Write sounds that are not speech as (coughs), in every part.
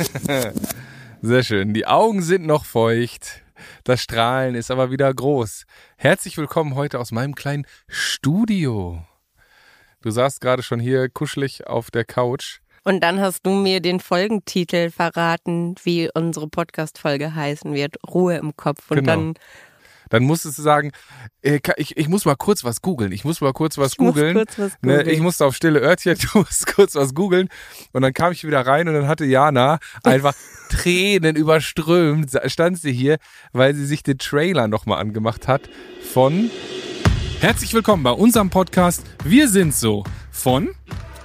(laughs) Sehr schön. Die Augen sind noch feucht. Das Strahlen ist aber wieder groß. Herzlich willkommen heute aus meinem kleinen Studio. Du saßt gerade schon hier kuschelig auf der Couch. Und dann hast du mir den Folgentitel verraten, wie unsere Podcast-Folge heißen wird. Ruhe im Kopf. Und Genau. dann Dann musstest du sagen, äh, ich, ich muss mal kurz was googeln. Ich muss mal kurz was Ich muss googeln. kurz was Ne, googeln. ich musste auf stille Örtchen, (laughs) du musst kurz was googeln. Und dann kam ich wieder rein und dann hatte Jana einfach (laughs) Tränen überströmt, stand sie hier, weil sie sich den Trailer nochmal angemacht hat von Herzlich willkommen bei unserem Podcast Wir sind so von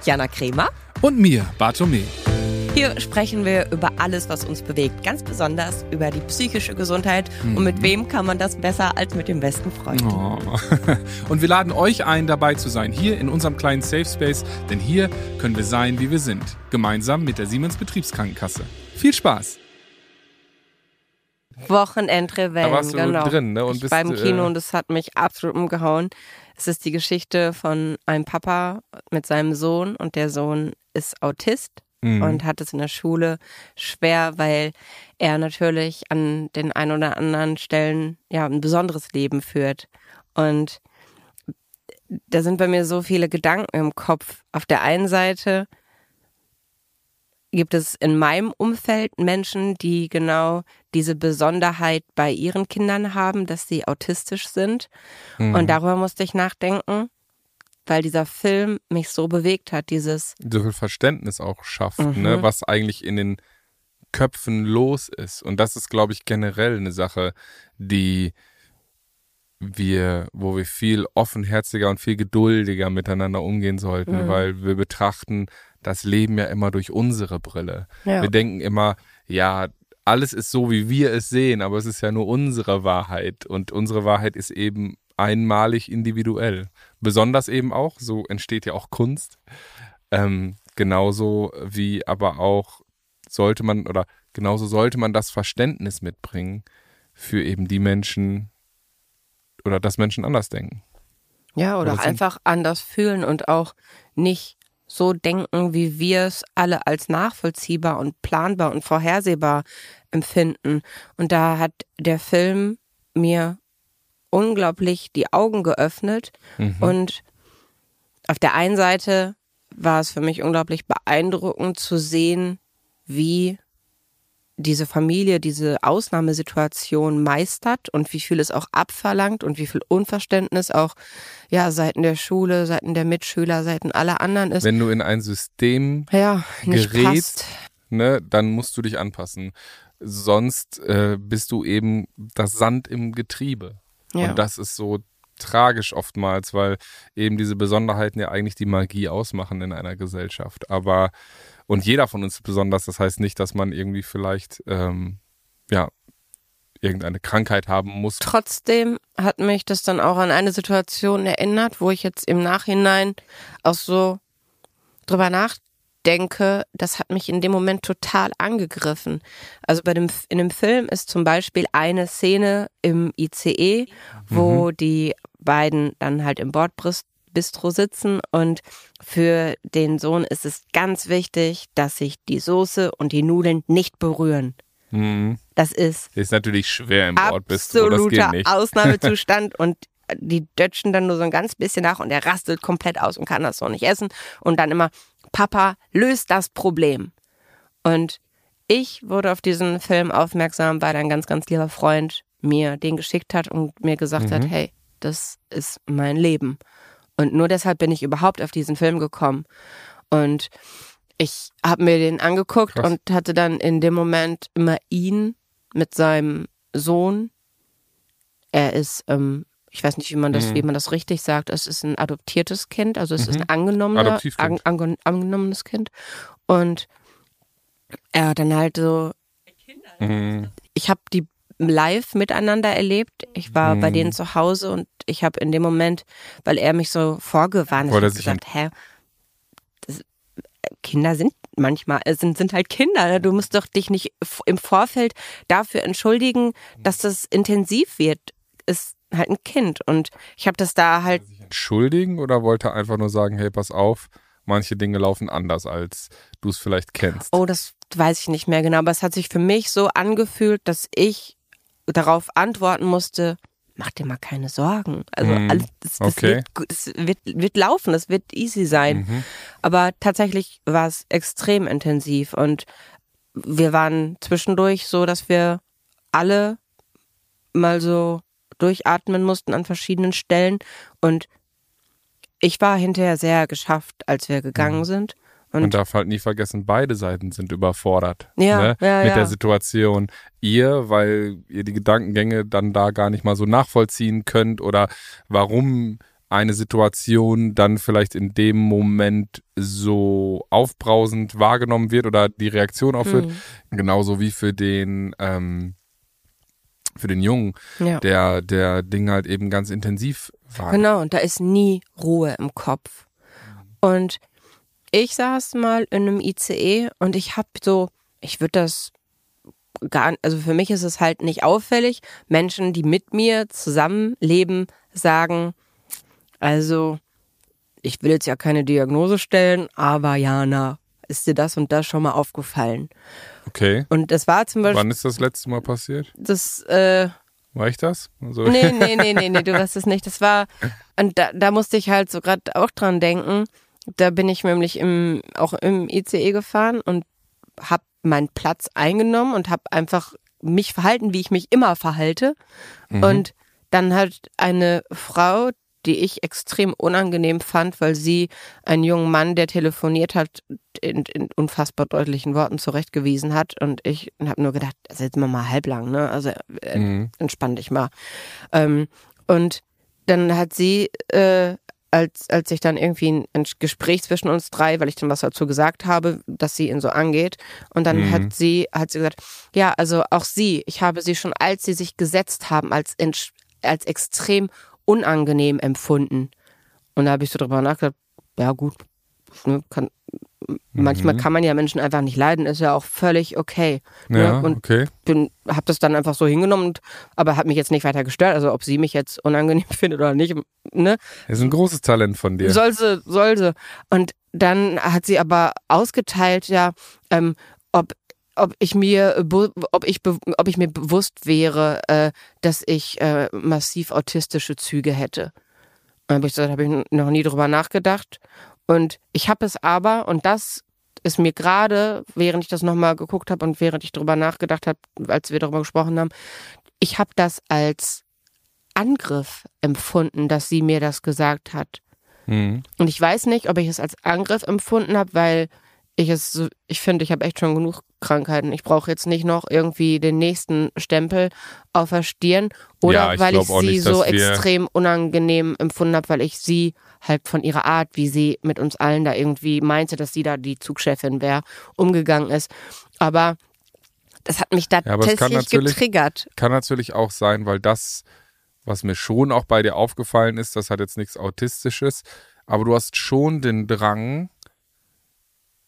Jana Kremer. und mir, Bartome. Hier sprechen wir über alles, was uns bewegt. Ganz besonders über die psychische Gesundheit. Und mit wem kann man das besser als mit dem besten Freund? Oh. (laughs) Und wir laden euch ein, dabei zu sein, hier in unserem kleinen Safe Space, denn hier können wir sein, wie wir sind, gemeinsam mit der Siemens Betriebskrankenkasse. Viel Spaß! Wochenendrebellen, Da warst du genau. drin, ne, und ich bist, war im Kino äh, und das hat mich absolut umgehauen. Es ist die Geschichte von einem Papa mit seinem Sohn und der Sohn ist Autist Mhm. und hat es in der Schule schwer, weil er natürlich an den ein oder anderen Stellen ja ein besonderes Leben führt. Und da sind bei mir so viele Gedanken im Kopf. Auf der einen Seite gibt es in meinem Umfeld Menschen, die genau diese Besonderheit bei ihren Kindern haben, dass sie autistisch sind. Mhm. Und darüber musste ich nachdenken, weil dieser Film mich so bewegt hat, dieses so viel Verständnis auch schafft, Mhm. ne, was eigentlich in den Köpfen los ist. Und das ist, glaube ich, generell eine Sache, die wir, wo wir viel offenherziger und viel geduldiger miteinander umgehen sollten, Mhm. weil wir betrachten das Leben ja immer durch unsere Brille. Ja. Wir denken immer, ja, alles ist so, wie wir es sehen, aber es ist ja nur unsere Wahrheit und unsere Wahrheit ist eben einmalig individuell. Besonders eben auch, so entsteht ja auch Kunst. Ähm, genauso wie aber auch sollte man oder genauso sollte man das Verständnis mitbringen für eben die Menschen oder dass Menschen anders denken. Ja, oder Oder einfach anders fühlen und auch nicht so denken, wie wir es alle als nachvollziehbar und planbar und vorhersehbar empfinden. Und da hat der Film mir unglaublich die Augen geöffnet. Mhm. Und auf der einen Seite war es für mich unglaublich beeindruckend zu sehen, wie diese Familie diese Ausnahmesituation meistert und wie viel es auch abverlangt und wie viel Unverständnis auch ja seiten der Schule, seiten der Mitschüler, seiten aller anderen ist. Wenn du in ein System ja, gerätst, ne, dann musst du dich anpassen. Sonst äh, bist du eben das Sand im Getriebe. Ja. Und das ist so tragisch oftmals, weil eben diese Besonderheiten ja eigentlich die Magie ausmachen in einer Gesellschaft. Aber und jeder von uns ist besonders. Das heißt nicht, dass man irgendwie vielleicht ähm, ja irgendeine Krankheit haben muss. Trotzdem hat mich das dann auch an eine Situation erinnert, wo ich jetzt im Nachhinein auch so drüber nachdenke, das hat mich in dem Moment total angegriffen. Also bei dem, in dem Film ist zum Beispiel eine Szene im ICE, wo die beiden dann halt im Bordbistro sitzen und für den Sohn ist es ganz wichtig, dass sich die Soße und die Nudeln nicht berühren. Mhm. Das ist Ist natürlich schwer im Bordbistro, das absoluter. (laughs) Ausnahmezustand und die dötschen dann nur so ein ganz bisschen nach und er rastet komplett aus und kann das so nicht essen und dann immer Papa löst das Problem. Und ich wurde auf diesen Film aufmerksam, weil ein ganz ganz lieber Freund mir den geschickt hat und mir gesagt Mhm. hat, hey, das ist mein Leben. Und nur deshalb bin ich überhaupt auf diesen Film gekommen. Und ich habe mir den angeguckt Krass. und hatte dann in dem Moment immer ihn mit seinem Sohn. Er ist, ähm, ich weiß nicht, wie man das, Mhm. wie man das richtig sagt. Es ist ein adoptiertes Kind, also es ist Mhm. ein angenommener, Adoptivkind. an, ange- angenommenes Kind. Und er hat dann halt so Mhm. ich habe die live miteinander erlebt. Ich war bei Mhm. denen zu Hause und ich habe in dem Moment, weil er mich so vorgewarnt hat, gesagt, hä, das, Kinder sind manchmal, äh, sind, sind halt Kinder. Du musst doch dich nicht im Vorfeld dafür entschuldigen, dass das intensiv wird. Ist halt ein Kind. Und ich habe das da halt Entschuldigen oder wollte einfach nur sagen, hey, pass auf, manche Dinge laufen anders, als du es vielleicht kennst. Oh, das weiß ich nicht mehr genau, aber es hat sich für mich so angefühlt, dass ich darauf antworten musste, mach dir mal keine Sorgen. Also Mhm. alles, das, das Okay. wird, es wird, wird laufen, es wird easy sein. Mhm. Aber tatsächlich war es extrem intensiv und wir waren zwischendurch so, dass wir alle mal so durchatmen mussten an verschiedenen Stellen und ich war hinterher sehr geschafft, als wir gegangen sind. Und, Man darf halt nie vergessen, beide Seiten sind überfordert Ja, ne? ja, mit ja. der Situation. Ihr, weil ihr die Gedankengänge dann da gar nicht mal so nachvollziehen könnt oder warum eine Situation dann vielleicht in dem Moment so aufbrausend wahrgenommen wird oder die Reaktion aufführt. Mhm. Genauso wie für den, ähm, für den Jungen, ja. der, der Ding halt eben ganz intensiv war. Genau, und da ist nie Ruhe im Kopf. Und ich saß mal in einem ICE und ich hab so, ich würde das gar, also für mich ist es halt nicht auffällig, Menschen, die mit mir zusammenleben, sagen, also ich will jetzt ja keine Diagnose stellen, aber Jana, ist dir das und das schon mal aufgefallen? Okay. Und das war zum Beispiel Wann ist das letzte Mal passiert? das, äh, War ich das? Also, Nee, nee, (laughs) nee, nee, nee, du weißt es nicht. Das war, und da, da musste ich halt so gerade auch dran denken. Da bin ich nämlich im, auch im ICE gefahren und habe meinen Platz eingenommen und habe einfach mich verhalten, wie ich mich immer verhalte. Und dann hat eine Frau, die ich extrem unangenehm fand, weil sie einen jungen Mann, der telefoniert hat, in, in unfassbar deutlichen Worten zurechtgewiesen hat. Und ich habe nur gedacht, das ist jetzt mal, mal halblang, ne? Also äh, Mhm. entspann dich mal. Ähm, und dann hat sie, äh, als, als ich dann irgendwie ein, ein Gespräch zwischen uns drei, weil ich dann was dazu gesagt habe, dass sie ihn so angeht. Und dann Mhm. hat sie, hat sie gesagt, ja, also auch sie, ich habe sie schon, als sie sich gesetzt haben, als, als extrem unangenehm empfunden. Und da habe ich so drüber nachgedacht, ja gut, ne, kann, manchmal Mhm. kann man ja Menschen einfach nicht leiden, ist ja auch völlig okay. Ne? Ja, Und okay. bin, habe das dann einfach so hingenommen, und, aber hat mich jetzt nicht weiter gestört. Also ob sie mich jetzt unangenehm (laughs) findet oder nicht, ne? Das ist ein großes Talent von dir. Soll sie, soll sie. Und dann hat sie aber ausgeteilt, ja, ähm, ob ob ich mir ob ich ob ich mir bewusst wäre, äh, dass ich äh, massiv autistische Züge hätte. Dann habe ich habe ich noch nie drüber nachgedacht. Und ich habe es aber, und das ist mir gerade, während ich das nochmal geguckt habe und während ich drüber nachgedacht habe, als wir darüber gesprochen haben, ich habe das als Angriff empfunden, dass sie mir das gesagt hat. Mhm. Und ich weiß nicht, ob ich es als Angriff empfunden habe, weil ich es, ich finde, ich habe echt schon genug Krankheiten. Ich brauche jetzt nicht noch irgendwie den nächsten Stempel auf der Stirn oder Ja, ich weil ich sie nicht, so extrem unangenehm empfunden habe, weil ich sie halt von ihrer Art, wie sie mit uns allen da irgendwie meinte, dass sie da die Zugchefin wäre, umgegangen ist. Aber das hat mich da Ja, tatsächlich getriggert. Kann natürlich auch sein, weil das, was mir schon auch bei dir aufgefallen ist, das hat jetzt nichts Autistisches, aber du hast schon den Drang,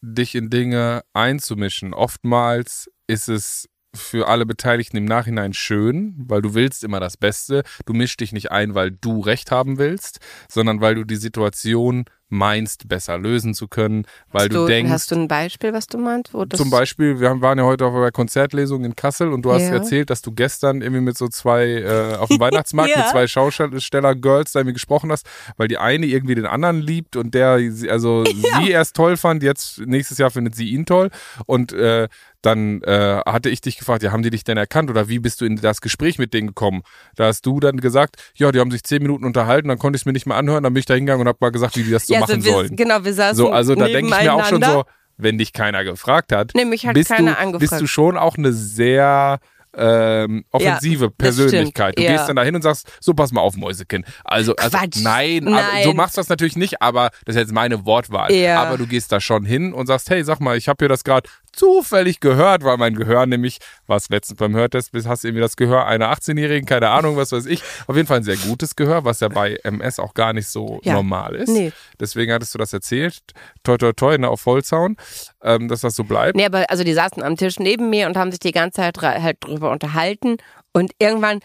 dich in Dinge einzumischen. Oftmals ist es für alle Beteiligten im Nachhinein schön, weil du willst immer das Beste. Du mischst dich nicht ein, weil du Recht haben willst, sondern weil du die Situation meinst, besser lösen zu können, weil hast du, denkst, Hast du ein Beispiel, was du meinst? Zum Beispiel, wir haben- waren ja heute auf einer Konzertlesung in Kassel und du hast Ja. erzählt, dass du gestern irgendwie mit so zwei, äh, auf dem (laughs) Weihnachtsmarkt Ja. mit zwei Schausteller-Girls da irgendwie gesprochen hast, weil die eine irgendwie den anderen liebt und der, sie- also (laughs) sie erst toll fand, jetzt nächstes Jahr findet sie ihn toll und äh, dann äh, hatte ich dich gefragt, ja, haben die dich denn erkannt oder wie bist du in das Gespräch mit denen gekommen? Da hast du dann gesagt, ja, die haben sich zehn Minuten unterhalten, dann konnte ich es mir nicht mehr anhören, dann bin ich da hingegangen und habe mal gesagt, wie die das so ja, machen also wir, sollen. Genau, wir saßen So, also da denke ich mir auch schon so, wenn dich keiner gefragt hat, Nee, mich hat bist, keiner du, angefragt. bist du schon auch eine sehr ähm, offensive Ja, Persönlichkeit. Du ja. gehst dann dahin und sagst, so pass mal auf, Mäusekind. Also, also Quatsch. nein, Aber, Nein. so machst du das natürlich nicht, aber das ist jetzt meine Wortwahl. Ja. Aber du gehst da schon hin und sagst, hey, sag mal, ich habe hier das gerade zufällig gehört, weil mein Gehör nämlich, was letztens beim Hörtest hast du irgendwie das Gehör einer 18-Jährigen, keine Ahnung, was weiß ich. Auf jeden Fall ein sehr gutes Gehör, was ja bei MS auch gar nicht so Ja. normal ist. Nee. Deswegen hattest du das erzählt. Toi, toi, toi, ne, auf Holzhauen, ähm, dass das so bleibt. Nee, aber also die saßen am Tisch neben mir und haben sich die ganze Zeit halt drüber unterhalten und irgendwann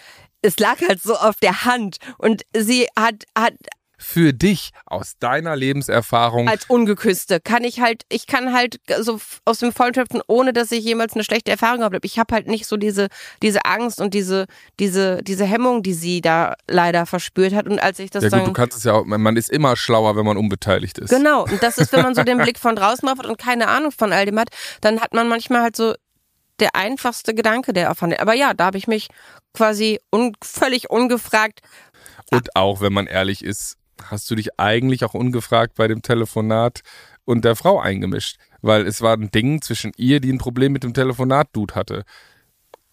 es lag halt so auf der Hand und sie hat hat für dich aus deiner Lebenserfahrung. Als Ungeküsste kann ich halt, ich kann halt so aus dem Vollen schöpfen, ohne dass ich jemals eine schlechte Erfahrung habe. Ich habe halt nicht so diese, diese Angst und diese, diese, diese Hemmung, die sie da leider verspürt hat. Und als ich das ja gut, du kannst es ja auch, man ist immer schlauer, wenn man unbeteiligt ist. Genau, und das ist, wenn man so den (laughs) Blick von draußen auf hat und keine Ahnung von all dem hat, dann hat man manchmal halt so der einfachste Gedanke, der aufhandelt. Aber ja, da habe ich mich quasi un völlig ungefragt. Und auch, wenn man ehrlich ist, hast du dich eigentlich auch ungefragt bei dem Telefonat und der Frau eingemischt. Weil es war ein Ding zwischen ihr, die ein Problem mit dem Telefonat-Dude hatte.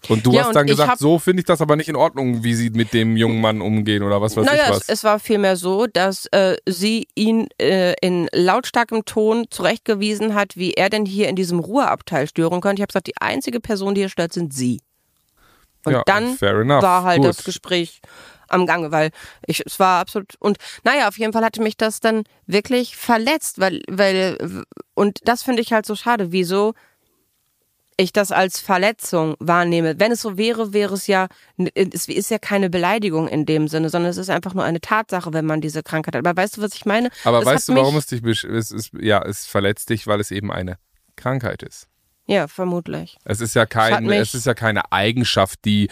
Und du Ja, hast dann gesagt, so finde ich das aber nicht in Ordnung, wie sie mit dem jungen Mann umgehen oder was weiß naja, ich es, was. es war vielmehr so, dass äh, sie ihn äh, in lautstarkem Ton zurechtgewiesen hat, wie er denn hier in diesem Ruheabteil stören könnte. Ich habe gesagt, die einzige Person, die hier stört, sind sie. Und Ja, dann war halt Gut. das Gespräch am Gange, weil ich, es war absolut, und naja, auf jeden Fall hatte mich das dann wirklich verletzt, weil, weil, und das finde ich halt so schade, wieso ich das als Verletzung wahrnehme. Wenn es so wäre, wäre es ja, es ist ja keine Beleidigung in dem Sinne, sondern es ist einfach nur eine Tatsache, wenn man diese Krankheit hat. Aber weißt du, was ich meine? aber Es weißt du, warum es dich, es ist, ja, es verletzt dich, weil es eben eine Krankheit ist. Ja, vermutlich. Es ist ja kein, es ist ja keine Eigenschaft, die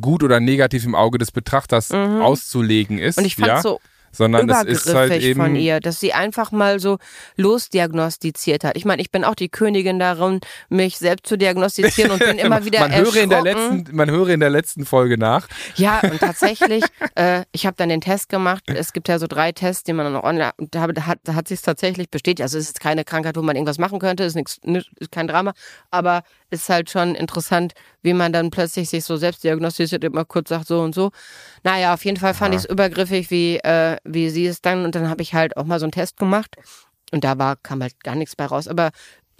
gut oder negativ im Auge des Betrachters auszulegen ist. Mhm. Und ich fand ja? so sondern es ist halt eben von ihr, dass sie einfach mal so losdiagnostiziert hat. Ich meine, ich bin auch die Königin darin, mich selbst zu diagnostizieren und bin (laughs) immer wieder man höre in der letzten, man höre in der letzten Folge nach. Ja, und (laughs) tatsächlich, äh, ich habe dann den Test gemacht. Es gibt ja so drei Tests, die man dann auch online, da hat, da hat sich tatsächlich bestätigt. Also es ist keine Krankheit, wo man irgendwas machen könnte, ist nichts, ist kein Drama, aber ist halt schon interessant, wie man dann plötzlich sich so selbst diagnostiziert, immer kurz sagt so und so. Naja, auf jeden Fall fand ich es übergriffig, wie, äh, wie sie es dann, und dann habe ich halt auch mal so einen Test gemacht und da war, kam halt gar nichts bei raus. Aber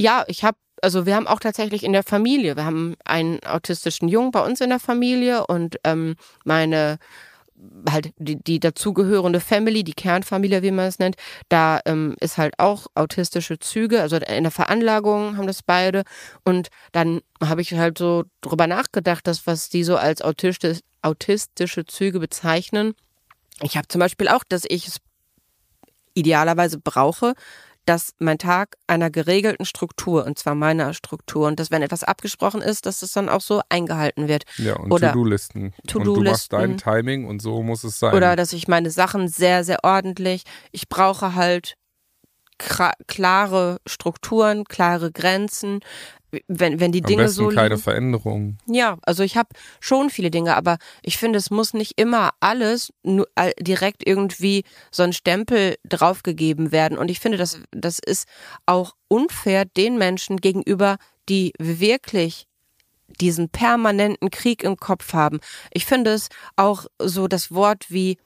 ja, ich habe, also wir haben auch tatsächlich in der Familie, wir haben einen autistischen Jungen bei uns in der Familie und ähm, meine halt die, die dazugehörende Family, die Kernfamilie, wie man es nennt, da ähm, ist halt auch autistische Züge, also in der Veranlagung haben das beide. Und dann habe ich halt so drüber nachgedacht, dass was die so als autistisch, autistische Züge bezeichnen. Ich habe zum Beispiel auch, dass ich es idealerweise brauche, dass mein Tag einer geregelten Struktur, und zwar meiner Struktur, und dass wenn etwas abgesprochen ist, dass es dann auch so eingehalten wird. Ja, und To-Do-Listen. Und du machst dein Timing und so muss es sein. Oder dass ich meine Sachen sehr, sehr ordentlich. Ich brauche halt klare Strukturen, klare Grenzen. Wenn, wenn die Am Dinge besten so keine. Veränderungen. Ja, also ich habe schon viele Dinge, aber ich finde, es muss nicht immer alles nur direkt irgendwie so ein Stempel draufgegeben werden. Und ich finde, das, das ist auch unfair den Menschen gegenüber, die wirklich diesen permanenten Krieg im Kopf haben. Ich finde es auch so das Wort wie,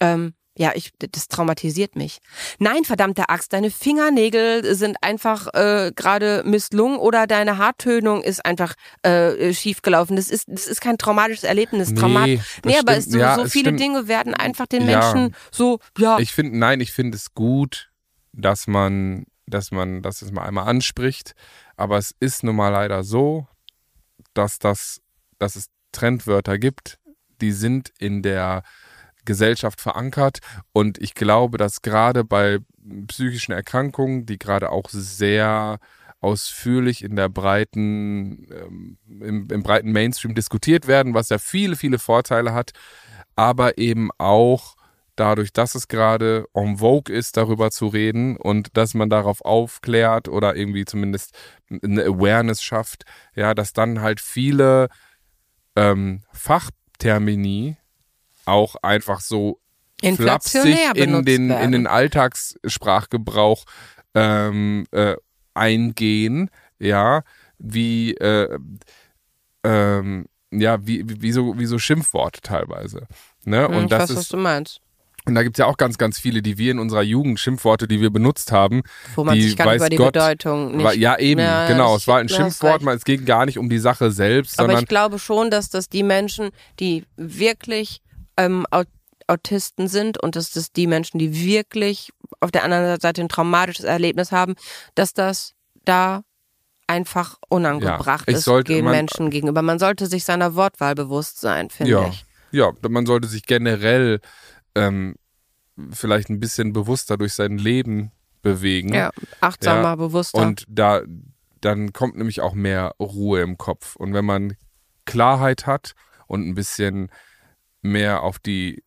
ähm, ja, ich, das traumatisiert mich. Nein, verdammte Axt, deine Fingernägel sind einfach äh, gerade misslungen oder deine Haartönung ist einfach äh, schiefgelaufen. Das ist, das ist kein traumatisches Erlebnis. Nee, Traumat nee aber stimmt. es, so, Ja, so es viele stimmt. Dinge werden einfach den Ja. Menschen so, ja, Ich finde, nein, ich finde es gut, dass man, dass man das jetzt mal einmal anspricht. Aber es ist nun mal leider so, dass das, dass es Trendwörter gibt, die sind in der Gesellschaft verankert. Und ich glaube, dass gerade bei psychischen Erkrankungen, die gerade auch sehr ausführlich in der breiten, ähm, im, im breiten Mainstream diskutiert werden, was ja viele, viele Vorteile hat, aber eben auch dadurch, dass es gerade en vogue ist, darüber zu reden und dass man darauf aufklärt oder irgendwie zumindest eine Awareness schafft, ja, dass dann halt viele ähm, Fachtermini auch einfach so flapsig in den, werden. in den Alltagssprachgebrauch ähm, äh, eingehen, ja, wie, äh, ähm, ja, wie, wie, so, wie so Schimpfworte teilweise. Ne? Hm, Und ich das weiß, was ist, du meinst. und da gibt es ja auch ganz, ganz viele, die wir in unserer Jugend, Schimpfworte, die wir benutzt haben. Wo man die sich gar nicht über die Gott, Bedeutung nicht. War, ja, eben, Ja, genau. Es war ein Schimpfwort, man- es ging gar nicht um die Sache selbst, Aber ich glaube schon, dass das die Menschen, die wirklich ähm, Aut- Autisten sind und dass das die Menschen, die wirklich auf der anderen Seite ein traumatisches Erlebnis haben, dass das da einfach unangebracht Ja, ist man- Menschen gegenüber. Man sollte sich seiner Wortwahl bewusst sein, finde ja, ich. ja, man sollte sich generell ähm, vielleicht ein bisschen bewusster durch sein Leben bewegen. Ja, achtsamer, Ja, bewusster. Und da, dann kommt nämlich auch mehr Ruhe im Kopf. Und wenn man Klarheit hat und ein bisschen mehr auf die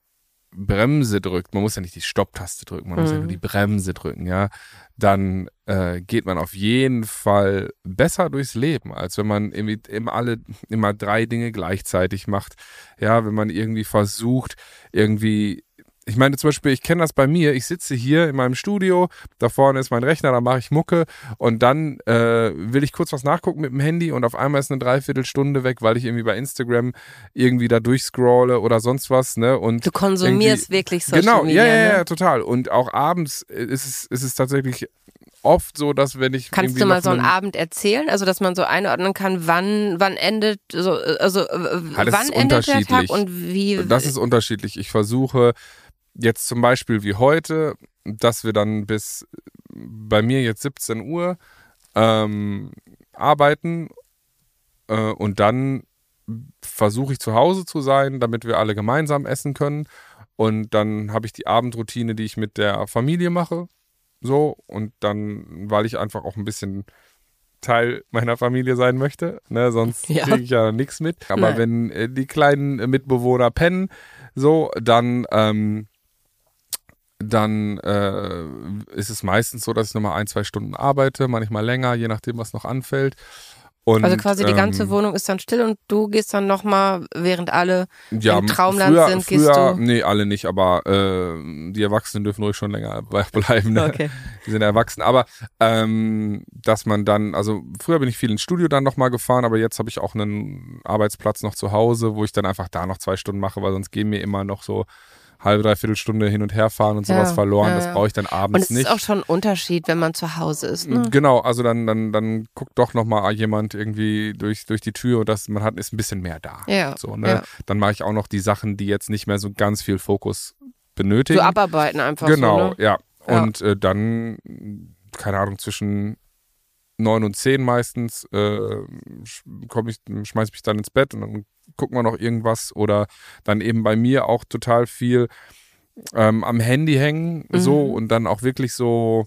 Bremse drückt, man muss ja nicht die Stopptaste drücken, man muss ja Mhm. nur die Bremse drücken, ja, dann äh, geht man auf jeden Fall besser durchs Leben, als wenn man irgendwie immer alle, immer drei Dinge gleichzeitig macht. Ja, wenn man irgendwie versucht, irgendwie ich meine zum Beispiel, ich kenne das bei mir, ich sitze hier in meinem Studio, da vorne ist mein Rechner, da mache ich Mucke und dann äh, will ich kurz was nachgucken mit dem Handy und auf einmal ist eine Dreiviertelstunde weg, weil ich irgendwie bei Instagram irgendwie da durchscrolle oder sonst was, ne? Und du konsumierst wirklich Social genau, Media. ja, ja, ne? ja, total. Und auch abends ist es, ist es tatsächlich oft so, dass wenn ich Kannst du mal so einen Abend erzählen, also dass man so einordnen kann, wann wann endet so also äh, Ja, wann endet der Tag und wie Das ist unterschiedlich. Ich versuche jetzt zum Beispiel wie heute, dass wir dann bis bei mir jetzt 17 Uhr ähm, arbeiten äh, und dann versuche ich zu Hause zu sein, damit wir alle gemeinsam essen können. Und dann habe ich die Abendroutine, die ich mit der Familie mache. So, und dann, weil ich einfach auch ein bisschen Teil meiner Familie sein möchte, ne, sonst (laughs) Ja. kriege ich ja nichts mit. Aber Nein. wenn äh, die kleinen äh, Mitbewohner pennen, so, dann, ähm, dann äh, ist es meistens so, dass ich nochmal ein, zwei Stunden arbeite, manchmal länger, je nachdem, was noch anfällt. Und, also quasi die ganze ähm, Wohnung ist dann still und du gehst dann nochmal, während alle ja, im Traumland früher, sind, gehst früher, du- Nee, alle nicht, aber äh, die Erwachsenen dürfen ruhig schon länger (laughs) bleiben. Ne? Okay. Die sind erwachsen. Aber ähm, dass man dann, also früher bin ich viel ins Studio dann nochmal gefahren, aber jetzt habe ich auch einen Arbeitsplatz noch zu Hause, wo ich dann einfach da noch zwei Stunden mache, weil sonst gehen mir immer noch so halbe, dreiviertel Stunde hin und her fahren und sowas Ja, verloren. ja, das brauche ich dann Und abends es nicht. ist auch schon ein Unterschied, wenn man zu Hause ist. Ne? Genau, also dann, dann, dann guckt doch nochmal jemand irgendwie durch, durch die Tür und das, man hat, ist ein bisschen mehr da. Ja, So, ne? ja. Dann mache ich auch noch die Sachen, die jetzt nicht mehr so ganz viel Fokus benötigen. So abarbeiten einfach genau, so. Ne? ja. Ja. Und äh, dann, keine Ahnung, zwischen neun und zehn meistens äh, ich, schmeiß mich dann ins Bett und dann gucken wir noch irgendwas oder dann eben bei mir auch total viel ähm, am Handy hängen, so Mhm. und dann auch wirklich so,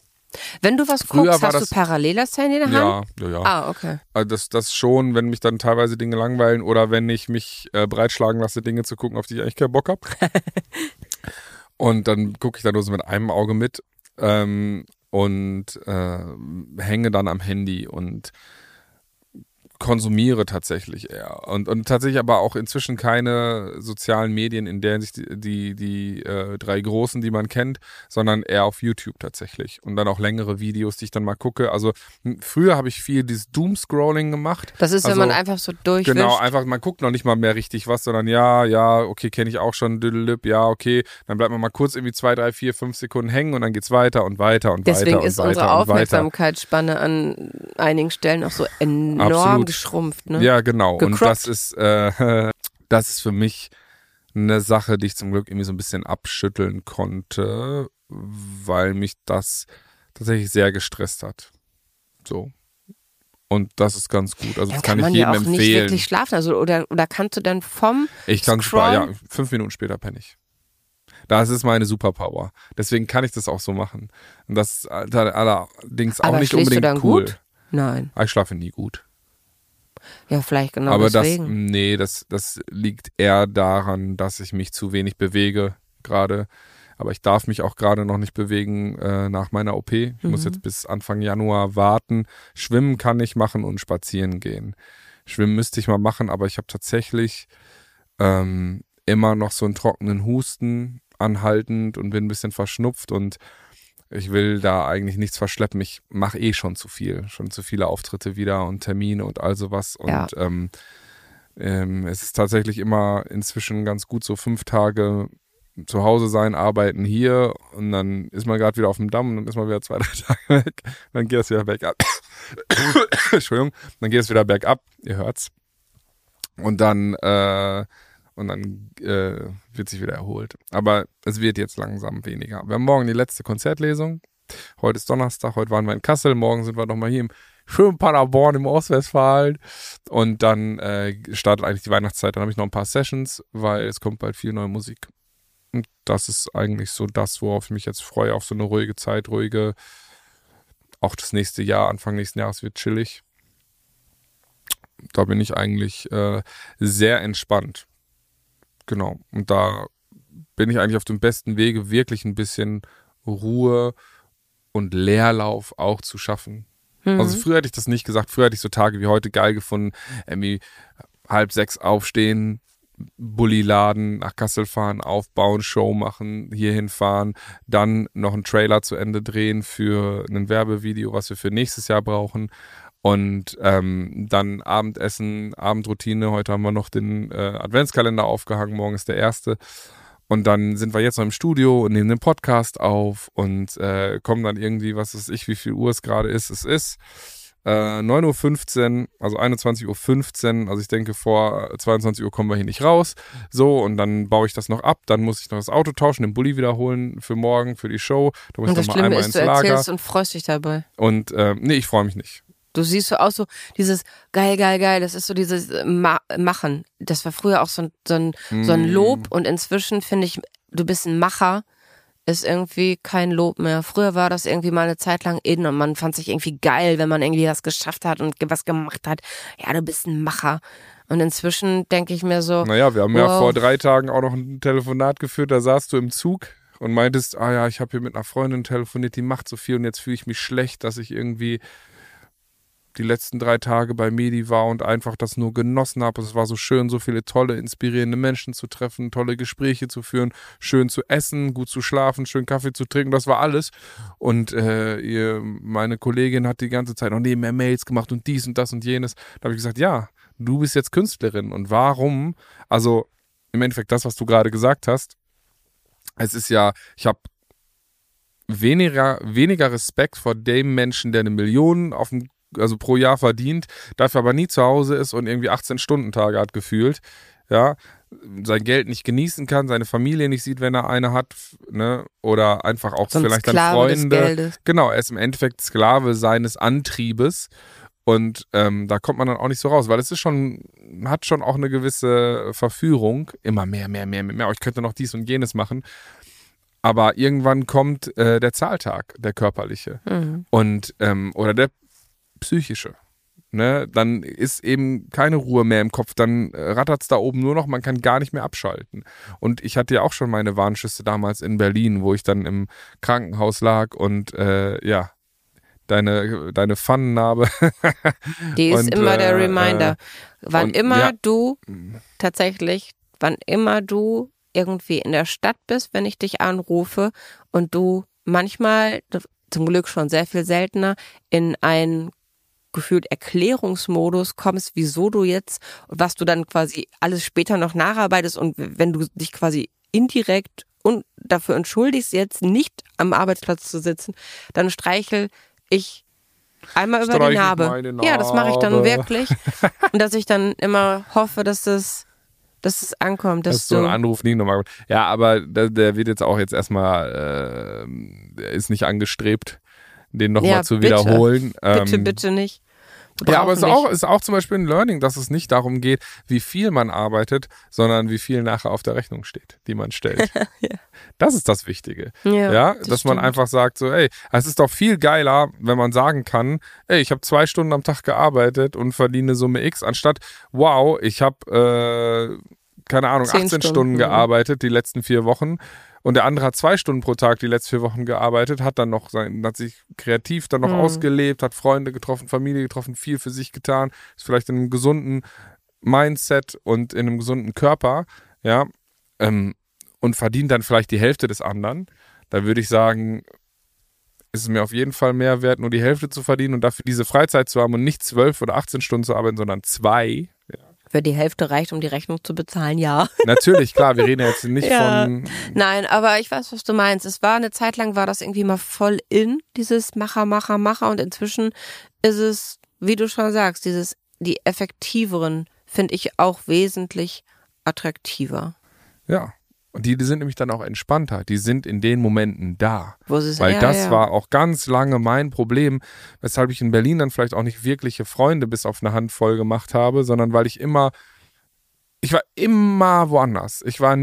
Wenn du was Früher guckst, hast das- du parallel das Handy in der Hand? ja, ja, ja. Ah, okay. Also das, das schon, wenn mich dann teilweise Dinge langweilen oder wenn ich mich äh, breitschlagen lasse, Dinge zu gucken, auf die ich eigentlich keinen Bock habe. (laughs) und dann gucke ich da nur so mit einem Auge mit ähm, und äh, hänge dann am Handy und konsumiere tatsächlich eher. Und, und tatsächlich aber auch inzwischen keine sozialen Medien, in denen sich die, die, die äh, drei großen, die man kennt, sondern eher auf YouTube tatsächlich. Und dann auch längere Videos, die ich dann mal gucke. Also m, früher habe ich viel dieses Doom-Scrolling gemacht. Das ist, Also, wenn man einfach so durchwischt. Genau, einfach, man guckt noch nicht mal mehr richtig was, sondern ja, ja, okay, kenne ich auch schon, düdelüp, ja, okay. Dann bleibt man mal kurz irgendwie zwei, drei, vier, fünf Sekunden hängen und dann geht's weiter und weiter und Deswegen weiter und ist weiter unsere. Aufmerksamkeitsspanne an einigen Stellen auch so enorm Absolut. Geschrumpft. Ne? Ja, genau. Und Gecroppt. das ist, äh, (laughs) das ist für mich eine Sache, die ich zum Glück irgendwie so ein bisschen abschütteln konnte, weil mich das tatsächlich sehr gestresst hat. So. Und das ist ganz gut. Also Ja, das kann, kann, ich ja jedem nicht empfehlen. wirklich schlafen. Also, oder, oder kannst du dann vom Ich kann sparen, ja, fünf Minuten später penne ich. Das ist meine Superpower. Deswegen kann ich das auch so machen. Und das ist alter- allerdings auch Aber nicht unbedingt dann cool. gut? Nein. Ah, Ich schlafe nie gut. Ja, vielleicht genau Aber deswegen. das, nee, das, das liegt eher daran, dass ich mich zu wenig bewege gerade. Aber ich darf mich auch gerade noch nicht bewegen äh, nach meiner OP. Ich muss Mhm. jetzt bis Anfang Januar warten. Schwimmen kann ich machen und spazieren gehen. Schwimmen müsste ich mal machen, aber ich habe tatsächlich ähm, immer noch so einen trockenen Husten anhaltend und bin ein bisschen verschnupft und ich will da eigentlich nichts verschleppen. Ich mache eh schon zu viel, schon zu viele Auftritte wieder und Termine und all sowas. Und Ja. ähm, ähm, es ist tatsächlich immer inzwischen ganz gut, so fünf Tage zu Hause sein, arbeiten hier und dann ist man gerade wieder auf dem Damm und dann ist man wieder zwei, (laughs) drei Tage weg. Dann geht es wieder bergab. (coughs) Entschuldigung, dann geht es wieder bergab, ihr hört's. Und dann, äh, und dann äh, wird sich wieder erholt. Aber es wird jetzt langsam weniger. Wir haben morgen die letzte Konzertlesung. Heute ist Donnerstag, heute waren wir in Kassel, morgen sind wir nochmal hier im schönen Paderborn im Ostwestfalen. Und dann äh, startet eigentlich die Weihnachtszeit. Dann habe ich noch ein paar Sessions, weil es kommt bald viel neue Musik. Und das ist eigentlich so das, worauf ich mich jetzt freue, auf so eine ruhige Zeit, ruhige, auch das nächste Jahr, Anfang nächsten Jahres wird chillig. Da bin ich eigentlich äh, sehr entspannt. Genau. Und da bin ich eigentlich auf dem besten Wege, wirklich ein bisschen Ruhe und Leerlauf auch zu schaffen. Mhm. Also früher hätte ich das nicht gesagt. Früher hätte ich so Tage wie heute geil gefunden. Irgendwie halb sechs aufstehen, Bulli laden, nach Kassel fahren, aufbauen, Show machen, hierhin fahren, dann noch einen Trailer zu Ende drehen für ein Werbevideo, was wir für nächstes Jahr brauchen. Und ähm, dann Abendessen, Abendroutine. Heute haben wir noch den äh, Adventskalender aufgehangen, morgen ist der erste. Und dann sind wir jetzt noch im Studio und nehmen den Podcast auf und äh, kommen dann irgendwie, was weiß ich, wie viel Uhr es gerade ist, es ist. Äh, 9.15 Uhr, also 21.15 Uhr, also ich denke vor 22 Uhr kommen wir hier nicht raus. So, und dann baue ich das noch ab, dann muss ich noch das Auto tauschen, den Bulli wiederholen für morgen, für die Show. Da muss und das ich mal Schlimme einmal ist, du Lager. erzählst und freust dich dabei. Und äh, nee, ich freue mich nicht. Du siehst so aus, so dieses geil, geil, geil, das ist so dieses äh, Ma Machen. Das war früher auch so ein, so ein, mm. so ein Lob und inzwischen finde ich, du bist ein Macher, ist irgendwie kein Lob mehr. Früher war das irgendwie mal eine Zeit lang in und man fand sich irgendwie geil, wenn man irgendwie was geschafft hat und was gemacht hat. Ja, du bist ein Macher. Und inzwischen denke ich mir so. Naja, wir haben wow. ja vor drei Tagen auch noch ein Telefonat geführt, da saßt du im Zug und meintest, ah ja, ich habe hier mit einer Freundin telefoniert, die macht so viel und jetzt fühle ich mich schlecht, dass ich irgendwie die letzten drei Tage bei Medi war und einfach das nur genossen habe. Es war so schön, so viele tolle, inspirierende Menschen zu treffen, tolle Gespräche zu führen, schön zu essen, gut zu schlafen, schön Kaffee zu trinken. Das war alles. Und äh, ihr, meine Kollegin hat die ganze Zeit noch nebenher Mails gemacht und dies und das und jenes. Da habe ich gesagt, ja, du bist jetzt Künstlerin. Und warum? Also im Endeffekt das, was du gerade gesagt hast. Es ist ja, ich habe weniger, weniger Respekt vor dem Menschen, der eine Million auf dem also pro Jahr verdient, dafür aber nie zu Hause ist und irgendwie 18-Stunden-Tage hat gefühlt, ja, sein Geld nicht genießen kann, seine Familie nicht sieht, wenn er eine hat, ne, oder einfach auch so vielleicht dann Freunde. Genau, er ist im Endeffekt Sklave seines Antriebes und ähm, da kommt man dann auch nicht so raus, weil es ist schon, hat schon auch eine gewisse Verführung, immer mehr, mehr, mehr, mehr, mehr. Oh, ich könnte noch dies und jenes machen. Aber irgendwann kommt äh, der Zahltag, der körperliche. Mhm. Und, ähm, oder der psychische. Ne, dann ist eben keine Ruhe mehr im Kopf, dann äh, rattert es da oben nur noch, man kann gar nicht mehr abschalten. Und ich hatte ja auch schon meine Warnschüsse damals in Berlin, wo ich dann im Krankenhaus lag und äh, ja, deine, deine Pfannennarbe. (laughs) Die ist und, immer der äh, Reminder. Äh, wann und, immer ja. du tatsächlich, wann immer du irgendwie in der Stadt bist, wenn ich dich anrufe und du manchmal, zum Glück schon sehr viel seltener, in ein gefühlt Erklärungsmodus kommst, wieso du jetzt, was du dann quasi alles später noch nacharbeitest und wenn du dich quasi indirekt und dafür entschuldigst, jetzt nicht am Arbeitsplatz zu sitzen, dann streichel ich einmal über die Narbe. Narbe. Ja, das mache ich dann wirklich. und dass ich dann immer hoffe, dass das dass es ankommt. Dass, dass so ein Anruf nie nochmal. Ja, aber der, der, wird jetzt auch jetzt erstmal, äh, ist nicht angestrebt den nochmal ja, zu bitte. wiederholen. Bitte, ähm, bitte nicht. Ja, aber es ist auch, ist auch zum Beispiel ein Learning, dass es nicht darum geht, wie viel man arbeitet, sondern wie viel nachher auf der Rechnung steht, die man stellt. (laughs) ja. Das ist das Wichtige. Ja, ja das dass stimmt. man einfach sagt so, ey, es ist doch viel geiler, wenn man sagen kann, ey, ich habe zwei Stunden am Tag gearbeitet und verdiene Summe X, anstatt, wow, ich habe, äh, keine Ahnung, 18 Stunden, Stunden gearbeitet die letzten vier Wochen und der andere hat zwei Stunden pro Tag die letzten vier Wochen gearbeitet, hat dann noch sein, hat sich kreativ dann noch mhm. ausgelebt, hat Freunde getroffen, Familie getroffen, viel für sich getan, ist vielleicht in einem gesunden Mindset und in einem gesunden Körper, ja, ähm, und verdient dann vielleicht die Hälfte des anderen. Da würde ich sagen, ist es mir auf jeden Fall mehr wert, nur die Hälfte zu verdienen und dafür diese Freizeit zu haben und nicht zwölf oder 18 Stunden zu arbeiten, sondern zwei. Ja. Wer die Hälfte reicht, um die Rechnung zu bezahlen, ja. (laughs) Natürlich, klar, wir reden jetzt nicht ja. von. Nein, aber ich weiß, was du meinst. Es war eine Zeit lang, war das irgendwie mal voll in, dieses Macher, Macher, Macher. Und inzwischen ist es, wie du schon sagst, dieses, die effektiveren finde ich auch wesentlich attraktiver. Ja. Und die, die sind nämlich dann auch entspannter. Die sind in den Momenten da. Wo sie Weil ja, das ja. war auch ganz lange mein Problem, weshalb ich in Berlin dann vielleicht auch nicht wirkliche Freunde bis auf eine Handvoll gemacht habe, sondern weil ich immer ich war immer woanders. Ich war,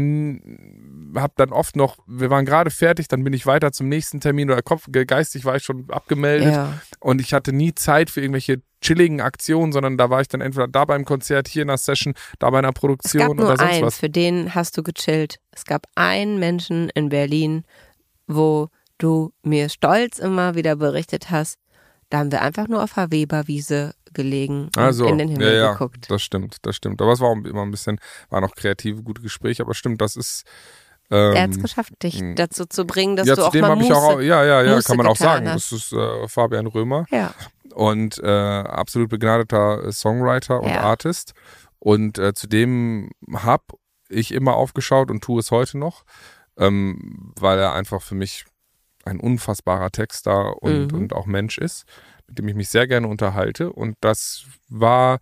hab dann oft noch, wir waren gerade fertig, dann bin ich weiter zum nächsten Termin oder Kopf, geistig war ich schon abgemeldet Ja. und ich hatte nie Zeit für irgendwelche chilligen Aktionen, sondern da war ich dann entweder da beim Konzert, hier in der Session, da bei einer Es gab Produktion nur oder sonst einen, was. für den hast du gechillt. Es gab einen Menschen in Berlin, wo du mir stolz immer wieder berichtet hast, da haben wir einfach nur auf der Weberwiese gelegen Also, in den Himmel ja, ja, geguckt. das stimmt, das stimmt. Aber es war auch immer ein bisschen, waren auch kreative, gute Gespräche, aber stimmt, das ist. Ähm, er hat es geschafft, dich dazu zu bringen, dass ja, du auch zudem mal habe ich Muße, auch, ja, ja, ja, Muße kann man auch sagen. hast. Das ist äh, Fabian Römer Ja, und äh, absolut begnadeter äh, Songwriter und Ja. Artist. Und äh, zudem habe ich immer aufgeschaut und tue es heute noch, ähm, weil er einfach für mich ein unfassbarer Texter und, Mhm. und auch Mensch ist, mit dem ich mich sehr gerne unterhalte. Und das war,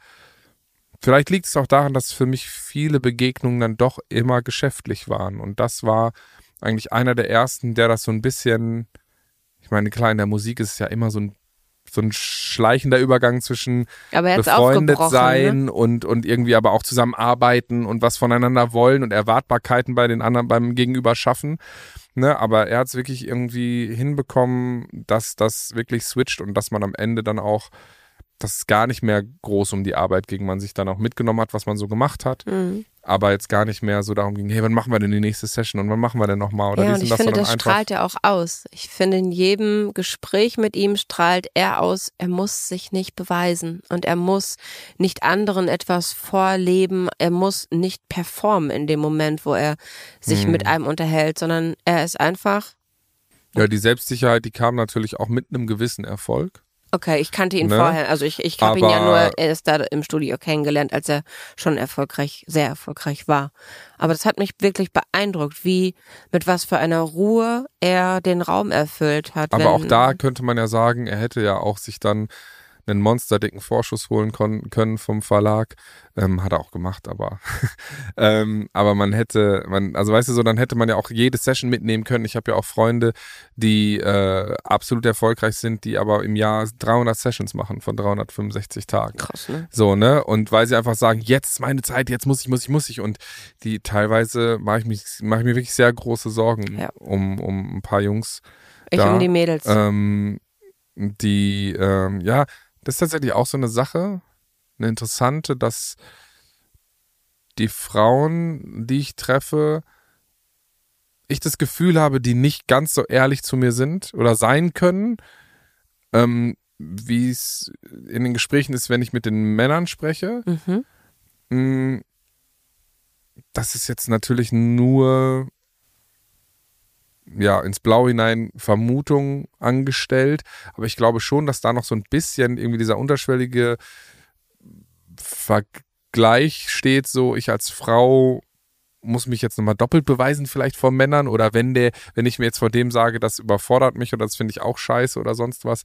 vielleicht liegt es auch daran, dass für mich viele Begegnungen dann doch immer geschäftlich waren. Und das war eigentlich einer der ersten, der das so ein bisschen, ich meine, klar, in der Musik ist es ja immer so ein, so ein schleichender Übergang zwischen befreundet aufgebrochen. sein Ne? und, und irgendwie aber auch zusammenarbeiten und was voneinander wollen und Erwartbarkeiten bei den anderen beim Gegenüber schaffen. Ne, aber er hat es wirklich irgendwie hinbekommen, dass das wirklich switcht und dass man am Ende dann auch, dass es gar nicht mehr groß um die Arbeit ging, man sich dann auch mitgenommen hat, was man so gemacht hat, Mhm. Aber jetzt gar nicht mehr so darum ging, hey, wann machen wir denn die nächste Session und wann machen wir denn nochmal oder Ja, dies und ich und das, finde, das strahlt er auch aus. Ich finde, in jedem Gespräch mit ihm strahlt er aus, er muss sich nicht beweisen und er muss nicht anderen etwas vorleben, er muss nicht performen in dem Moment, wo er sich Mhm. mit einem unterhält, sondern er ist einfach, Ja, die Selbstsicherheit, die kam natürlich auch mit einem gewissen Erfolg. Okay, ich kannte ihn Ne? vorher, also ich, ich habe ihn ja nur erst da im Studio kennengelernt, als er schon erfolgreich, sehr erfolgreich war. Aber das hat mich wirklich beeindruckt, wie, mit was für einer Ruhe er den Raum erfüllt hat. Aber auch da könnte man ja sagen, er hätte ja auch sich dann einen monsterdicken Vorschuss holen können vom Verlag. Ähm, hat er auch gemacht, aber (laughs) ähm, aber man hätte, man, also weißt du so, dann hätte man ja auch jede Session mitnehmen können. Ich habe ja auch Freunde, die äh, absolut erfolgreich sind, die aber im Jahr 300 Sessions machen von 365 Tagen. Krass, ne? So, ne? Und weil sie einfach sagen, jetzt ist meine Zeit, jetzt muss ich, muss ich, muss ich. Und die teilweise mache ich mich, mache ich mir wirklich sehr große Sorgen Ja. um, um ein paar Jungs, Ich Da, um die Mädels. ähm, die, ähm, ja, das ist tatsächlich auch so eine Sache, eine interessante, dass die Frauen, die ich treffe, ich das Gefühl habe, die nicht ganz so ehrlich zu mir sind oder sein können, ähm, wie es in den Gesprächen ist, wenn ich mit den Männern spreche. Mhm. Mm, Das ist jetzt natürlich nur ja, ins Blau hinein Vermutung angestellt. Aber ich glaube schon, dass da noch so ein bisschen irgendwie dieser unterschwellige Vergleich steht, so ich als Frau muss mich jetzt nochmal doppelt beweisen, vielleicht vor Männern, oder wenn der, wenn ich mir jetzt vor dem sage, das überfordert mich oder das finde ich auch scheiße oder sonst was,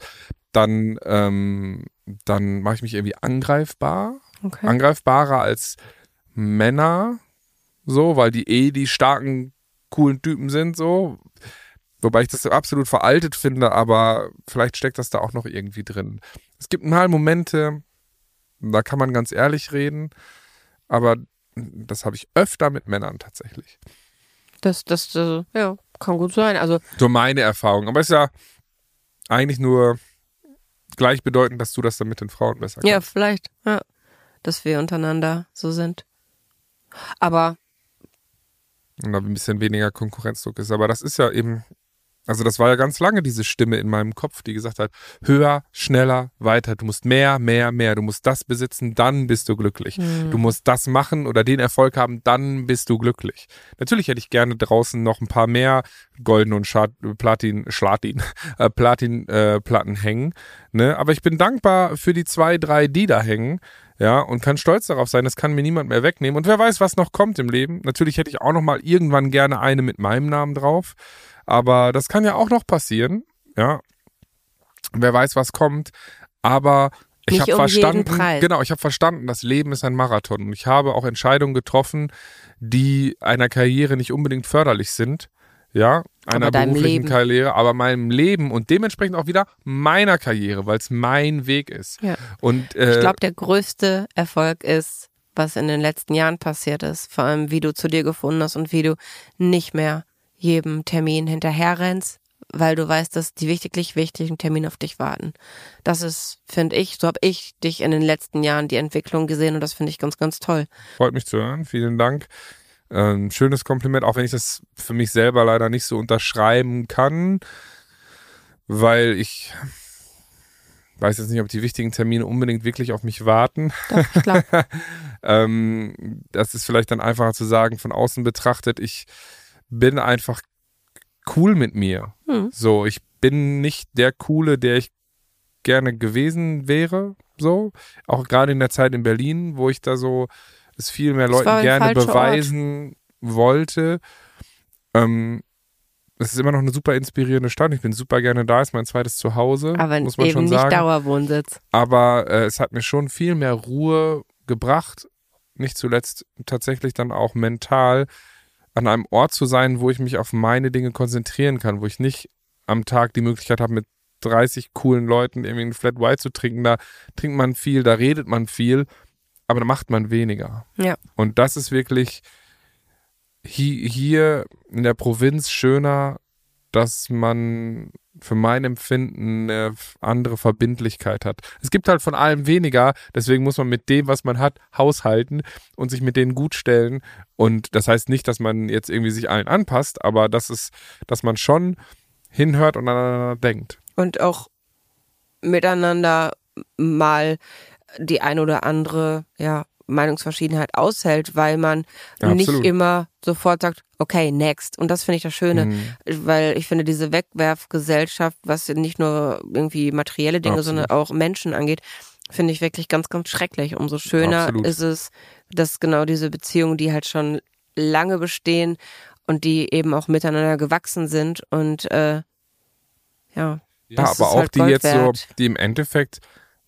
dann, ähm, dann mache ich mich irgendwie angreifbar Okay. angreifbarer als Männer, so, weil die eh die starken, coolen Typen sind, so. Wobei ich das absolut veraltet finde, aber vielleicht steckt das da auch noch irgendwie drin. Es gibt mal Momente, da kann man ganz ehrlich reden, aber das habe ich öfter mit Männern tatsächlich. Das, das, äh, ja, kann gut sein. Also, So meine Erfahrung. Aber ist ja eigentlich nur gleichbedeutend, dass du das dann mit den Frauen besser kannst. ja, vielleicht, ja, dass wir untereinander so sind. Aber, und da ein bisschen weniger Konkurrenzdruck ist. Aber das ist ja eben, also das war ja ganz lange diese Stimme in meinem Kopf, die gesagt hat, höher, schneller, weiter, du musst mehr, mehr, mehr, du musst das besitzen, dann bist du glücklich. Du musst das machen oder den Erfolg haben, dann bist du glücklich. Natürlich hätte ich gerne draußen noch ein paar mehr Golden und Schad Platin, Schlatin, (laughs) äh, Platin äh, Platten hängen, ne? Aber ich bin dankbar für die zwei, drei, die da hängen. Ja, und kann stolz darauf sein, das kann mir niemand mehr wegnehmen. Und wer weiß, was noch kommt im Leben. Natürlich hätte ich auch noch mal irgendwann gerne eine mit meinem Namen drauf. Aber das kann ja auch noch passieren. Ja. Wer weiß, was kommt. Aber ich habe um verstanden, genau, ich habe verstanden, das Leben ist ein Marathon. Und ich habe auch Entscheidungen getroffen, die einer Karriere nicht unbedingt förderlich sind. Ja, einer beruflichen Leben. Karriere, aber meinem Leben und dementsprechend auch wieder meiner Karriere, weil es mein Weg ist. ja. Und äh, Ich glaube, der größte Erfolg ist, was in den letzten Jahren passiert ist. Vor allem, wie du zu dir gefunden hast und wie du nicht mehr jedem Termin hinterherrennst, weil du weißt, dass die wirklich wichtigen Termine auf dich warten. Das ist, finde ich, so habe ich dich in den letzten Jahren die Entwicklung gesehen und das finde ich ganz, ganz toll. Freut mich zu hören. Vielen Dank. Ein ähm, schönes Kompliment, auch wenn ich das für mich selber leider nicht so unterschreiben kann, weil ich weiß jetzt nicht, ob die wichtigen Termine unbedingt wirklich auf mich warten. Doch, klar. (laughs) ähm, das ist vielleicht dann einfacher zu sagen, von außen betrachtet, ich bin einfach cool mit mir. Hm. So, ich bin nicht der Coole, der ich gerne gewesen wäre. So, auch gerade in der Zeit in Berlin, wo ich da so es viel mehr Leuten gerne beweisen Ort. wollte. Ähm, es ist immer noch eine super inspirierende Stadt. Ich bin super gerne da. Ist mein zweites Zuhause. Aber muss man eben schon nicht sagen. Dauerwohnsitz. Aber äh, es hat mir schon viel mehr Ruhe gebracht. Nicht zuletzt tatsächlich dann auch mental an einem Ort zu sein, wo ich mich auf meine Dinge konzentrieren kann, wo ich nicht am Tag die Möglichkeit habe, mit 30 coolen Leuten irgendwie ein Flat White zu trinken. Da trinkt man viel, da redet man viel, aber da macht man weniger. Ja. Und das ist wirklich hier in der Provinz schöner, dass man für mein Empfinden eine andere Verbindlichkeit hat. Es gibt halt von allem weniger, deswegen muss man mit dem, was man hat, haushalten und sich mit denen gut stellen. Und das heißt nicht, dass man jetzt irgendwie sich allen anpasst, aber das ist, dass man schon hinhört und aneinander denkt. Und auch miteinander mal die ein oder andere, ja, Meinungsverschiedenheit aushält, weil man ja, nicht immer sofort sagt, okay, next. Und das finde ich das Schöne, mhm. weil ich finde, diese Wegwerfgesellschaft, was nicht nur irgendwie materielle Dinge, absolut. sondern auch Menschen angeht, finde ich wirklich ganz, ganz schrecklich. Umso schöner absolut. ist es, dass genau diese Beziehungen, die halt schon lange bestehen und die eben auch miteinander gewachsen sind und äh, ja. Ja, aber auch halt die jetzt so, die im Endeffekt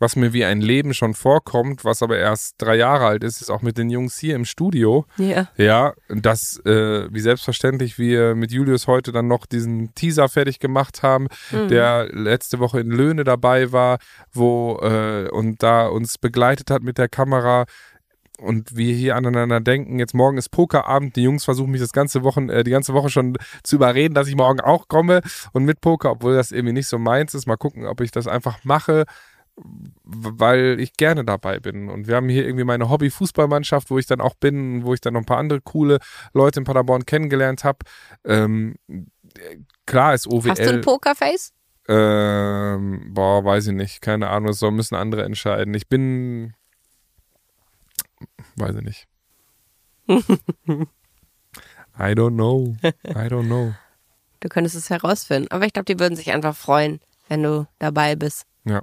was mir wie ein Leben schon vorkommt, was aber erst drei Jahre alt ist, ist auch mit den Jungs hier im Studio. Ja. Ja, das, äh, wie selbstverständlich wir mit Julius heute dann noch diesen Teaser fertig gemacht haben, mhm. der letzte Woche in Löhne dabei war, wo äh, und da uns begleitet hat mit der Kamera und wir hier aneinander denken. Jetzt morgen ist Pokerabend. Die Jungs versuchen mich das ganze Wochen, äh, die ganze Woche schon zu überreden, dass ich morgen auch komme und mit Poker, obwohl das irgendwie nicht so meins ist. Mal gucken, ob ich das einfach mache weil ich gerne dabei bin. Und wir haben hier irgendwie meine Hobby-Fußballmannschaft, wo ich dann auch bin, wo ich dann noch ein paar andere coole Leute in Paderborn kennengelernt habe. Ähm, klar ist OWL. Hast du ein Pokerface? Ähm, boah, weiß ich nicht. Keine Ahnung, das müssen andere entscheiden. Ich bin. Weiß ich nicht. (laughs) I don't know. I don't know. Du könntest es herausfinden. Aber ich glaube, die würden sich einfach freuen, wenn du dabei bist. Ja.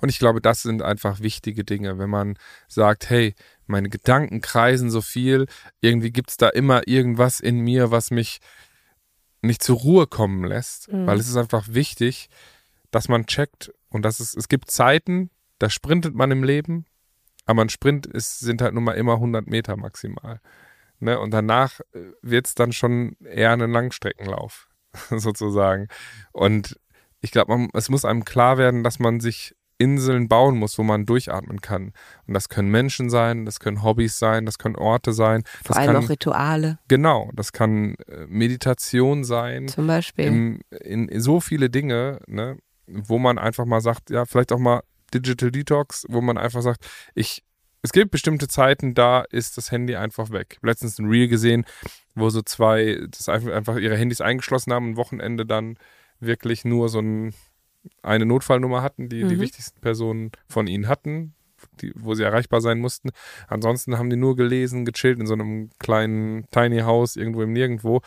Und ich glaube, das sind einfach wichtige Dinge, wenn man sagt, hey, meine Gedanken kreisen so viel, irgendwie gibt es da immer irgendwas in mir, was mich nicht zur Ruhe kommen lässt, mhm. weil es ist einfach wichtig, dass man checkt und dass es, es gibt Zeiten, da sprintet man im Leben, aber ein Sprint ist, sind halt nun mal immer 100 Meter maximal. Ne? Und danach äh, wird es dann schon eher ein Langstreckenlauf, (laughs) sozusagen. Und ich glaube, es muss einem klar werden, dass man sich Inseln bauen muss, wo man durchatmen kann. Und das können Menschen sein, das können Hobbys sein, das können Orte sein. Vor allem kann, auch Rituale. Genau, das kann äh, Meditation sein. Zum Beispiel. In, in, so viele Dinge, ne, wo man einfach mal sagt, ja, vielleicht auch mal Digital Detox, wo man einfach sagt, ich, es gibt bestimmte Zeiten, da ist das Handy einfach weg. Ich habe letztens ein Reel gesehen, wo so zwei das einfach ihre Handys eingeschlossen haben, ein Wochenende dann wirklich nur so ein, eine Notfallnummer hatten, die mhm. die wichtigsten Personen von ihnen hatten, die, wo sie erreichbar sein mussten. Ansonsten haben die nur gelesen, gechillt in so einem kleinen Tiny House irgendwo im Nirgendwo.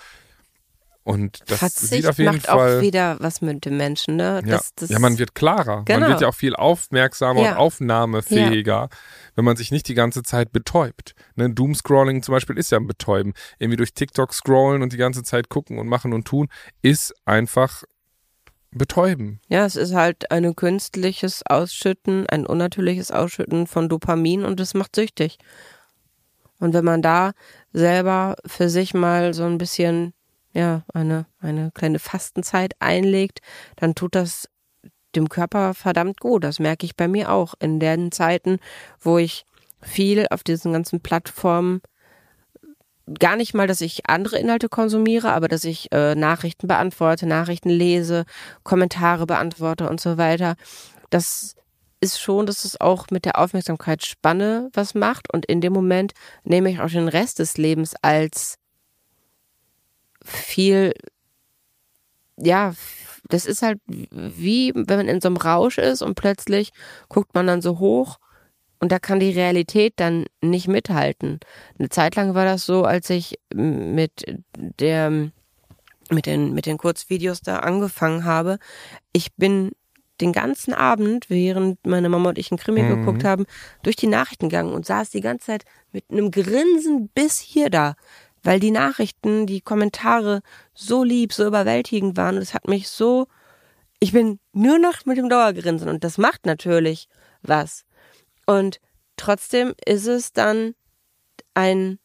Und das Verzicht sieht auf jeden macht Fall auch wieder was mit dem Menschen, ne? Ja, das, das ja man wird klarer. Genau. Man wird ja auch viel aufmerksamer ja. und aufnahmefähiger, ja. wenn man sich nicht die ganze Zeit betäubt. Ne? Doomscrolling zum Beispiel ist ja ein Betäuben. Irgendwie durch TikTok scrollen und die ganze Zeit gucken und machen und tun, ist einfach betäuben. Ja, es ist halt ein künstliches Ausschütten, ein unnatürliches Ausschütten von Dopamin und es macht süchtig. Und wenn man da selber für sich mal so ein bisschen, ja, eine, eine kleine Fastenzeit einlegt, dann tut das dem Körper verdammt gut. Das merke ich bei mir auch in den Zeiten, wo ich viel auf diesen ganzen Plattformen gar nicht mal, dass ich andere Inhalte konsumiere, aber dass ich äh, Nachrichten beantworte, Nachrichten lese, Kommentare beantworte und so weiter. Das ist schon, dass es auch mit der Aufmerksamkeitsspanne was macht und in dem Moment nehme ich auch den Rest des Lebens als viel, ja, das ist halt wie, wenn man in so einem Rausch ist und plötzlich guckt man dann so hoch und da kann die Realität dann nicht mithalten. Eine Zeit lang war das so, als ich mit der, mit den, mit den Kurzvideos da angefangen habe. Ich bin den ganzen Abend, während meine Mama und ich einen Krimi mhm. geguckt haben, durch die Nachrichten gegangen und saß die ganze Zeit mit einem Grinsen bis hier da, weil die Nachrichten, die Kommentare so lieb, so überwältigend waren und es hat mich so, ich bin nur noch mit dem Dauergrinsen und das macht natürlich was. Und trotzdem ist es dann ein,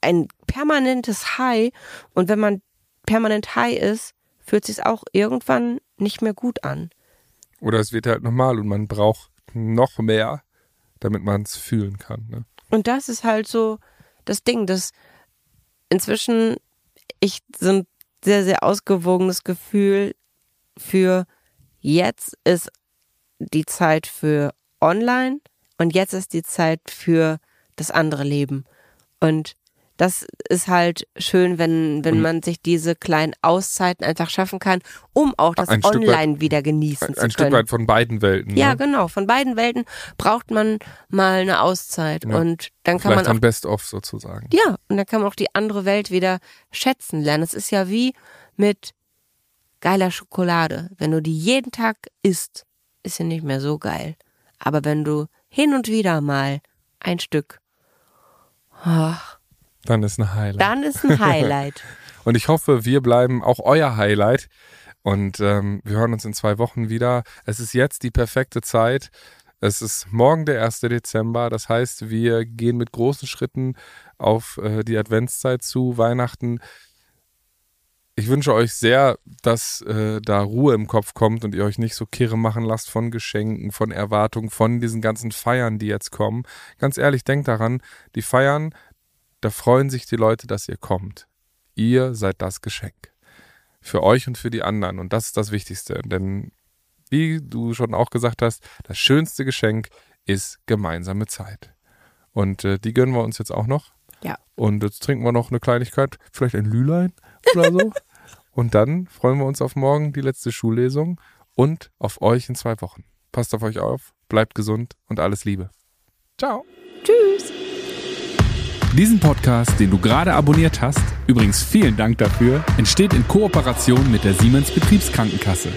ein permanentes High und wenn man permanent high ist, fühlt sich auch irgendwann nicht mehr gut an. Oder es wird halt normal und man braucht noch mehr, damit man es fühlen kann. Ne? Und das ist halt so das Ding, dass inzwischen ich so ein sehr, sehr ausgewogenes Gefühl für jetzt ist die Zeit für online und jetzt ist die Zeit für das andere Leben. Und das ist halt schön, wenn, wenn man sich diese kleinen Auszeiten einfach schaffen kann, um auch das Online weit, wieder genießen ein, zu können. Ein Stück weit von beiden Welten. Ja, ne? genau. Von beiden Welten braucht man mal eine Auszeit. Ja. Und dann kann Vielleicht man. Auch, Best-of sozusagen. Ja, und dann kann man auch die andere Welt wieder schätzen lernen. Es ist ja wie mit geiler Schokolade. Wenn du die jeden Tag isst, ist sie nicht mehr so geil. Aber wenn du hin und wieder mal ein Stück. Oh, dann ist ein Highlight. Dann ist ein Highlight. (laughs) und ich hoffe, wir bleiben auch euer Highlight. Und ähm, wir hören uns in zwei Wochen wieder. Es ist jetzt die perfekte Zeit. Es ist morgen der 1. Dezember. Das heißt, wir gehen mit großen Schritten auf äh, die Adventszeit zu, Weihnachten. Ich wünsche euch sehr, dass äh, da Ruhe im Kopf kommt und ihr euch nicht so kirre machen lasst von Geschenken, von Erwartungen, von diesen ganzen Feiern, die jetzt kommen. Ganz ehrlich, denkt daran, die Feiern da freuen sich die Leute, dass ihr kommt. Ihr seid das Geschenk. Für euch und für die anderen. Und das ist das Wichtigste. Denn, wie du schon auch gesagt hast, das schönste Geschenk ist gemeinsame Zeit. Und äh, die gönnen wir uns jetzt auch noch. Ja. Und jetzt trinken wir noch eine Kleinigkeit, vielleicht ein Lülein oder so. und dann freuen wir uns auf morgen die letzte Schullesung und auf euch in zwei Wochen. Passt auf euch auf, bleibt gesund und alles Liebe. Ciao. Tschüss. Diesen Podcast, den du gerade abonniert hast, übrigens vielen Dank dafür, entsteht in Kooperation mit der Siemens Betriebskrankenkasse.